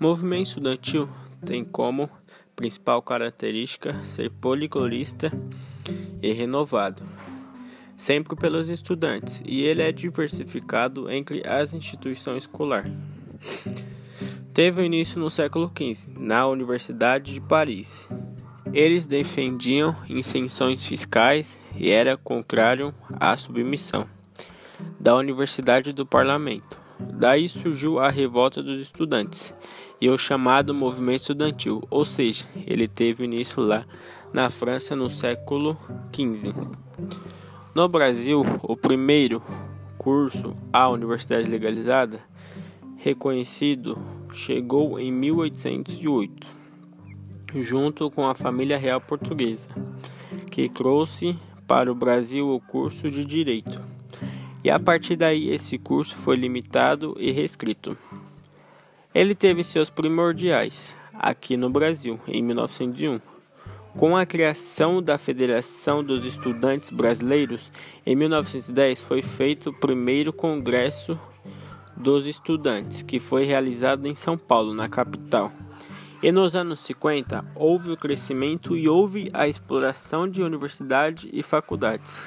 Movimento estudantil tem como principal característica ser poliglotista e renovado, sempre pelos estudantes, e ele é diversificado entre as instituições escolares. Teve início no século XV, na Universidade de Paris. Eles defendiam isenções fiscais e era contrário à submissão da Universidade do Parlamento. Daí surgiu a revolta dos estudantes e o chamado movimento estudantil, ou seja, ele teve início lá na França no século XV. No Brasil, o primeiro curso à universidade legalizada reconhecido chegou em 1808, junto com a família real portuguesa, que trouxe para o Brasil o curso de direito. E a partir daí esse curso foi limitado e restrito. Ele teve seus primordiais aqui no Brasil em 1901. Com a criação da Federação dos Estudantes Brasileiros, em 1910 foi feito o primeiro congresso dos estudantes, que foi realizado em São Paulo, na capital. E nos anos 50 houve o crescimento e houve a exploração de universidades e faculdades.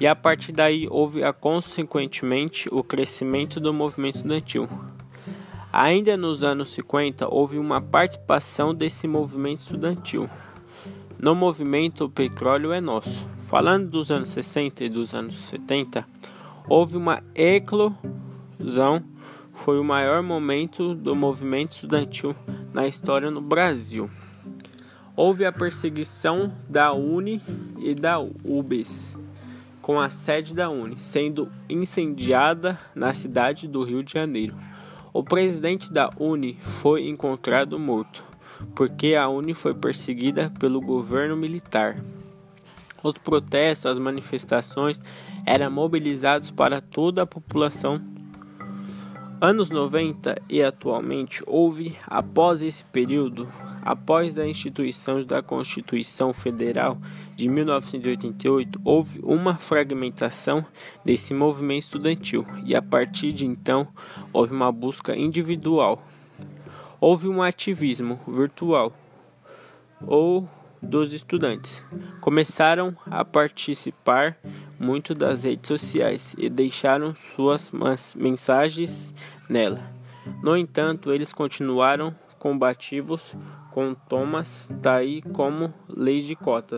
E a partir daí houve a, consequentemente o crescimento do movimento estudantil. Ainda nos anos 50 houve uma participação desse movimento estudantil. No movimento O Petróleo é Nosso. Falando dos anos 60 e dos anos 70, houve uma eclosão foi o maior momento do movimento estudantil na história no Brasil. Houve a perseguição da UNE e da UBS, com a sede da UNE sendo incendiada na cidade do Rio de Janeiro. O presidente da UNE foi encontrado morto, porque a UNE foi perseguida pelo governo militar. Os protestos, as manifestações eram mobilizados para toda a população anos 90 e atualmente houve, após esse período, após a instituição da Constituição Federal de 1988, houve uma fragmentação desse movimento estudantil e a partir de então houve uma busca individual. Houve um ativismo virtual ou dos estudantes. Começaram a participar muito das redes sociais e deixaram suas mensagens nela. No entanto, eles continuaram combativos com Thomas Daí como leis de cotas.